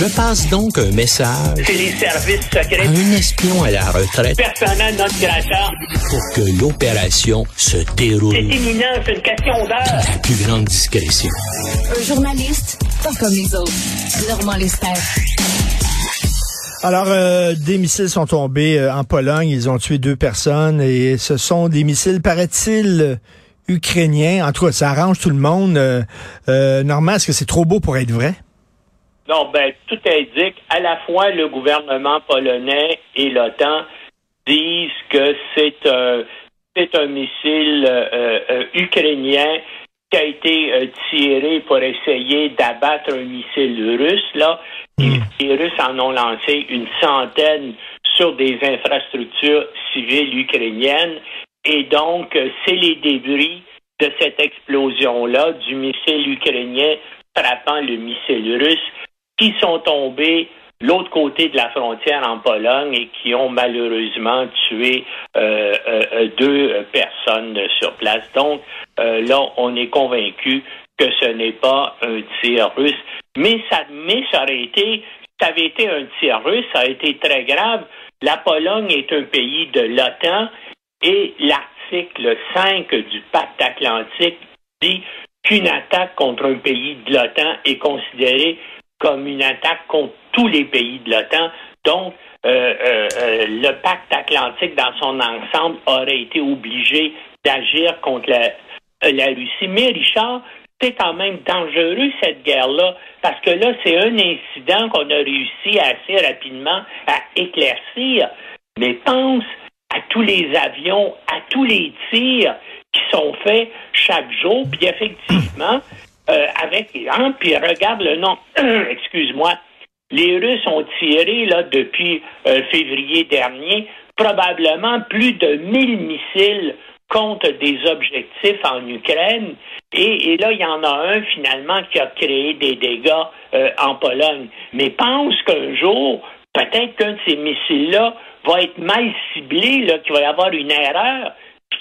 Je passe donc un message C'est les services secrets. à un espion à la retraite Personnel non grata. pour que l'opération se C'est déroule imminent, c'est une question dans d'heure. la plus grande discrétion. Un journaliste, pas comme les autres. Normand Lester. Alors, euh, des missiles sont tombés euh, en Pologne. Ils ont tué deux personnes et ce sont des missiles, paraît-il, euh, ukrainiens. En tout cas, ça arrange tout le monde. Euh, euh, Normand, est-ce que c'est trop beau pour être vrai? Non, ben, tout indique, à la fois le gouvernement polonais et l'OTAN disent que c'est un, c'est un missile euh, euh, ukrainien qui a été euh, tiré pour essayer d'abattre un missile russe, là. Et les Russes en ont lancé une centaine sur des infrastructures civiles ukrainiennes. Et donc, euh, c'est les débris de cette explosion-là, du missile ukrainien frappant le missile russe, qui sont tombés l'autre côté de la frontière en Pologne et qui ont malheureusement tué euh, euh, euh, deux personnes sur place. Donc là, on est convaincu que ce n'est pas un tir russe. Mais ça, mais ça aurait été, ça avait été un tir russe, ça a été très grave. La Pologne est un pays de l'OTAN et l'article 5 du pacte atlantique dit qu'une attaque contre un pays de l'OTAN est considérée comme une attaque contre tous les pays de l'OTAN. Donc, euh, euh, euh, le pacte atlantique dans son ensemble aurait été obligé d'agir contre la, la Russie. Mais Richard, c'est quand même dangereux cette guerre-là, parce que là, c'est un incident qu'on a réussi assez rapidement à éclaircir. Mais pense à tous les avions, à tous les tirs qui sont faits chaque jour, puis effectivement, euh, avec hein, puis regarde le nom, excuse-moi, les Russes ont tiré là depuis euh, février dernier probablement plus de 1000 missiles contre des objectifs en Ukraine. Et, là, il y en a un finalement qui a créé des dégâts euh, en Pologne. Mais pense qu'un jour, peut-être qu'un de ces missiles-là va être mal ciblé, là, qu'il va y avoir une erreur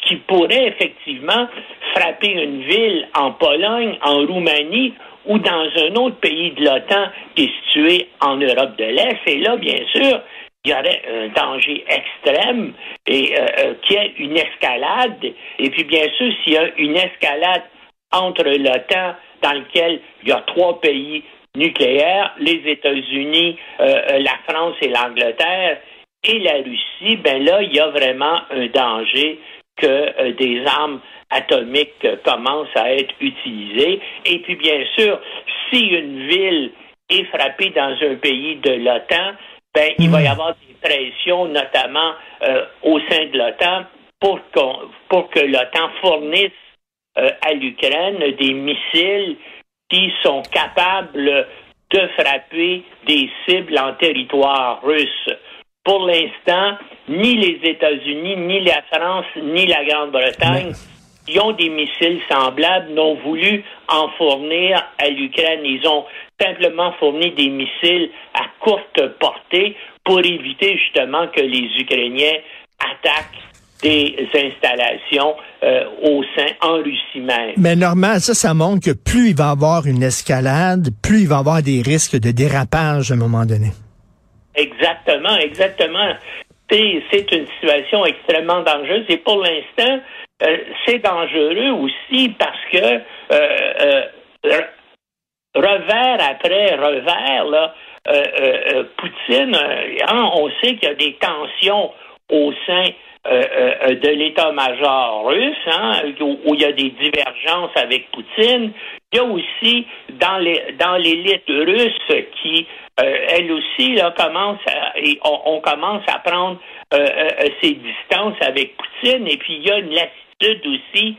qui pourrait effectivement frapper une ville en Pologne, en Roumanie ou dans un autre pays de l'OTAN qui est situé en Europe de l'Est. Et là, bien sûr, il y aurait un danger extrême et euh, euh, qu'il y ait une escalade. Et puis, bien sûr, s'il y a une escalade entre l'OTAN, dans lequel il y a trois pays nucléaires, les États-Unis, euh, la France et l'Angleterre, et la Russie, ben là, il y a vraiment un danger que euh, des armes atomiques euh, commencent à être utilisées. Et puis, bien sûr, si une ville est frappée dans un pays de l'OTAN, ben, il va y avoir des pressions, notamment euh, au sein de l'OTAN, pour, pour que l'OTAN fournisse euh, à l'Ukraine des missiles qui sont capables de frapper des cibles en territoire russe. Pour l'instant, ni les États-Unis, ni la France, ni la Grande-Bretagne qui ont des missiles semblables n'ont voulu en fournir à l'Ukraine. Ils ont simplement fourni des missiles à courte portée pour éviter justement que les Ukrainiens attaquent des installations euh, au sein en Russie même. Mais Normand, ça, ça montre que plus il va y avoir une escalade, plus il va y avoir des risques de dérapage à un moment donné. Exactement, exactement. C'est une situation extrêmement dangereuse et pour l'instant, euh, c'est dangereux aussi parce que euh, euh, re- revers après revers, là, Poutine, hein, on sait qu'il y a des tensions au sein de l'état-major russe, hein, où, il y a des divergences avec Poutine. Il y a aussi dans les dans l'élite russe qui, euh, elle aussi, là, commence à, on, commence à prendre euh, euh, ses distances avec Poutine. Et puis il y a une lassitude aussi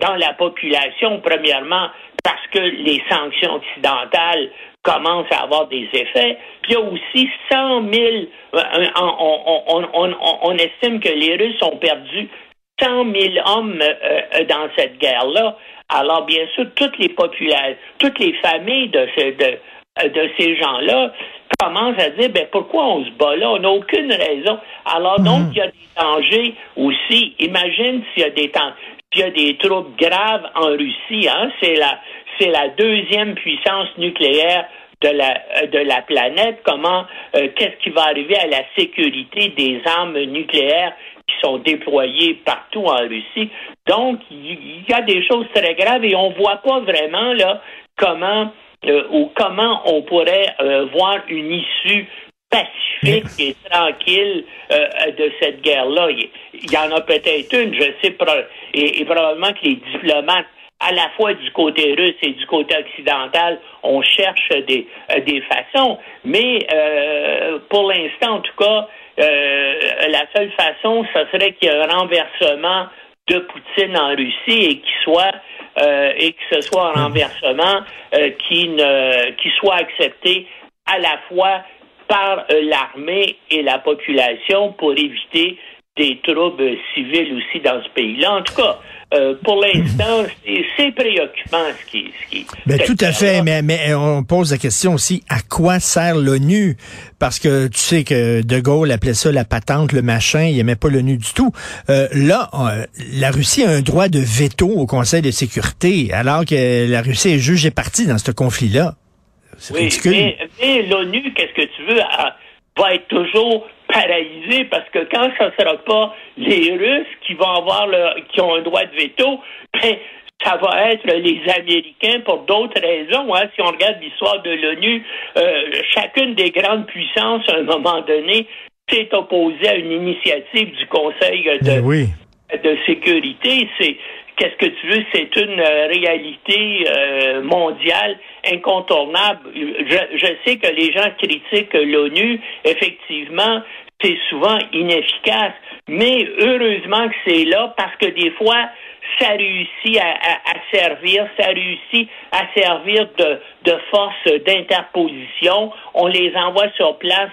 dans la population, premièrement parce que les sanctions occidentales commencent à avoir des effets. Puis il y a aussi 100 000, euh, on, estime que les Russes ont perdu 100 000 hommes dans cette guerre-là. Alors, bien sûr, toutes les toutes les familles de, ce, de, de ces gens-là commencent à dire, ben, pourquoi on se bat là? On n'a aucune raison. Alors, donc, il y a des dangers aussi. Imagine s'il y a des temps, s'il y a des troubles graves en Russie, hein? C'est la, c'est la deuxième puissance nucléaire de la de la planète, comment qu'est-ce qui va arriver à la sécurité des armes nucléaires qui sont déployées partout en Russie? Donc, il y, a des choses très graves et on voit pas vraiment là comment ou comment on pourrait voir une issue pacifique et tranquille de cette guerre-là. Il y en a peut-être une, je sais, et probablement que les diplomates à la fois du côté russe et du côté occidental, on cherche des, euh, des façons. Mais euh, pour l'instant, en tout cas, euh, la seule façon, ce serait qu'il y ait un renversement de Poutine en Russie et qu'il soit et que ce soit un renversement qui ne qui soit accepté à la fois par l'armée et la population pour éviter des troubles civils aussi dans ce pays-là. En tout cas, euh, pour l'instant, c'est préoccupant ce qui, ce qui ben, tout à fait, mais, mais on pose la question aussi à quoi sert l'ONU? Parce que tu sais que De Gaulle appelait ça la patente, le machin, il aimait pas l'ONU du tout. Euh, là, la Russie a un droit de veto au Conseil de sécurité, alors que la Russie est juge et partie dans ce conflit-là. C'est oui, ridicule. Mais, l'ONU, qu'est-ce que tu veux, va être toujours paralysé parce que quand ce ne sera pas les Russes qui vont avoir le, qui ont un droit de veto, ben, ça va être les Américains pour d'autres raisons. Hein. Si on regarde l'histoire de l'ONU, euh, chacune des grandes puissances, à un moment donné, s'est opposée à une initiative du Conseil de, de sécurité. C'est qu'est-ce que tu veux, c'est une euh, réalité euh, mondiale incontournable. Je, sais que les gens critiquent l'ONU. Effectivement, c'est souvent inefficace. Mais heureusement que c'est là parce que des fois, ça réussit à, servir, ça réussit à servir de, force d'interposition. On les envoie sur place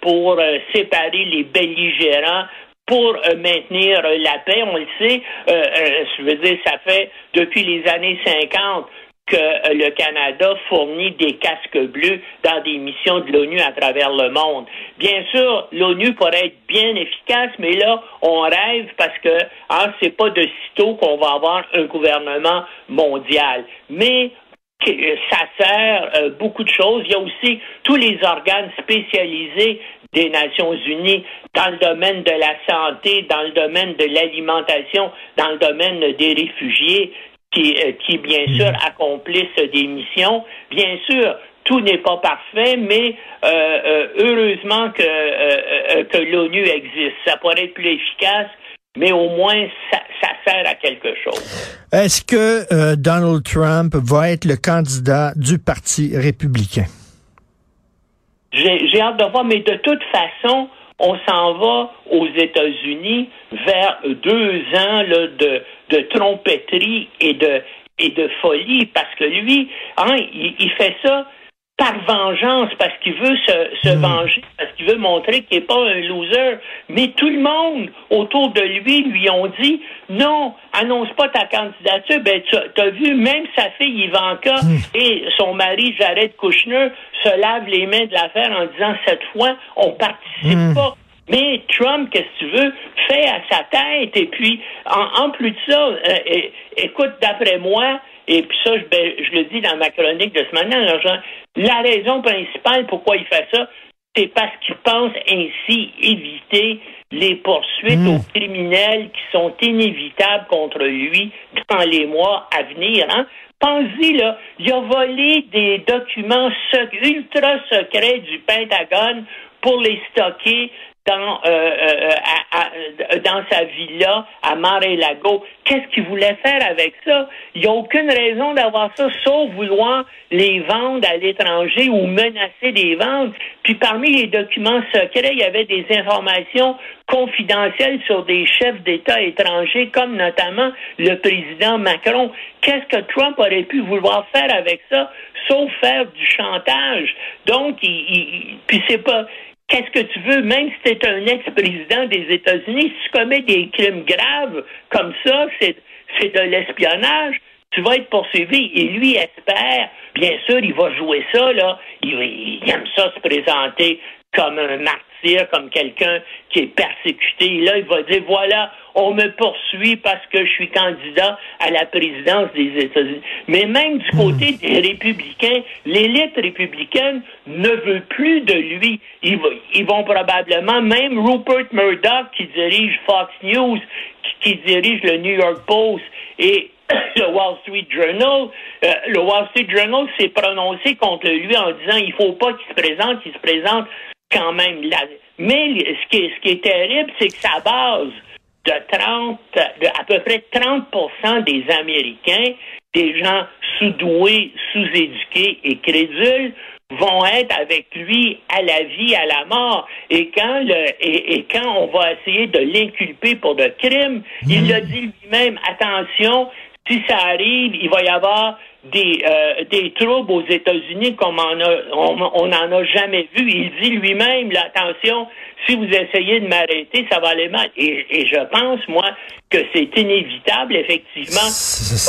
pour euh, séparer les belligérants pour euh, maintenir la paix. On le sait, euh, je veux dire, ça fait depuis les années 50 que euh, le Canada fournit des casques bleus dans des missions de l'ONU à travers le monde. Bien sûr, l'ONU pourrait être bien efficace, mais là, on rêve parce que hein, c'est pas de sitôt qu'on va avoir un gouvernement mondial. Mais euh, ça sert euh, beaucoup de choses. Il y a aussi tous les organes spécialisés des Nations Unies dans le domaine de la santé, dans le domaine de l'alimentation, dans le domaine des réfugiés qui, euh, qui bien sûr, mhm. accomplissent des missions. Bien sûr, tout n'est pas parfait, mais euh, euh, heureusement que, que l'ONU existe. Ça pourrait être plus efficace, mais au moins ça, ça sert à quelque chose. Est-ce que Donald Trump va être le candidat du Parti républicain? J'ai hâte de voir, mais de toute façon, on s'en va aux États-Unis vers deux ans là, de, de et de, et de folie, parce que lui, hein, il, fait ça par vengeance, parce qu'il veut se, se hmm. venger, parce qu'il veut montrer qu'il n'est pas un loser. Mais tout le monde autour de lui lui ont dit non, annonce pas ta candidature. Ben, tu as vu, même sa fille Ivanka hmm. et son mari Jared Kushner se lavent les mains de l'affaire en disant cette fois, on participe hmm. pas. Mais Trump, qu'est-ce que tu veux, fait à sa tête. Et puis, en, plus de ça, euh, écoute, d'après moi, et puis ça, je, ben, je, le dis dans ma chronique de ce matin, la raison principale pourquoi il fait ça, c'est parce qu'il pense ainsi éviter les poursuites hmm. aux criminels qui sont inévitables contre lui dans les mois à venir. Hein? Pensez, là, il a volé des documents ultra secrets du Pentagone pour les stocker dans, euh, euh, euh, dans sa villa à Mar-et-Lago. Qu'est-ce qu'il voulait faire avec ça? Il n'y a aucune raison d'avoir ça, sauf vouloir les vendre à l'étranger ou menacer des ventes. Puis parmi les documents secrets, il y avait des informations confidentielles sur des chefs d'État étrangers, comme notamment le président Macron. Qu'est-ce que Trump aurait pu vouloir faire avec ça, sauf faire du chantage? Donc, il, il puis c'est pas Qu'est-ce que tu veux, même si tu un ex-président des États-Unis, si tu commets des crimes graves comme ça, c'est, c'est de l'espionnage, tu vas être poursuivi. Et lui espère, bien sûr, il va jouer ça, là. Il, aime ça se présenter comme un martyr, comme quelqu'un qui est persécuté. Et là, il va dire, voilà, on me poursuit parce que je suis candidat à la présidence des États-Unis. Mais même du côté Hmm. des républicains, l'élite républicaine ne veut plus de lui. Ils, va- ils vont probablement, même Rupert Murdoch, qui dirige Fox News, qui, qui dirige le New York Post et le Wall Street Journal, euh, le Wall Street Journal s'est prononcé contre lui en disant il faut pas qu'il se présente, il se présente quand même. Mais ce qui est, ce qui est terrible, c'est que sa base de 30, de à peu près 30% des Américains, des gens sous-doués, sous-éduqués et crédules, vont être avec lui à la vie, à la mort. Et quand le, et, et quand on va essayer de l'inculper pour de crimes, il a dit lui-même, attention, si ça arrive, il va y avoir des, euh, des troubles aux États-Unis comme on a, on, on n'en a jamais vu. Il dit lui-même, attention, si vous essayez de m'arrêter, ça va aller mal. Et, et je pense, moi, que c'est inévitable, effectivement,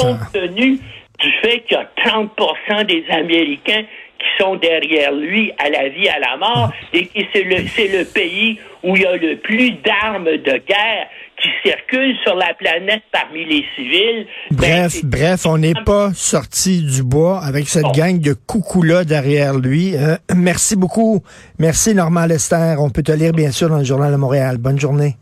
compte tenu du fait qu'il y a 30% des Américains qui sont derrière lui à la vie, à la mort, et que c'est le, c'est le pays où il y a le plus d'armes de guerre qui circulent sur la planète parmi les civils. Ben, Bref, bref, on n'est pas sorti du bois avec cette Bon. gang de coucous-là derrière lui. Euh, merci beaucoup. Merci, Normand Lester. On peut te lire, bien sûr, dans le Journal de Montréal. Bonne journée.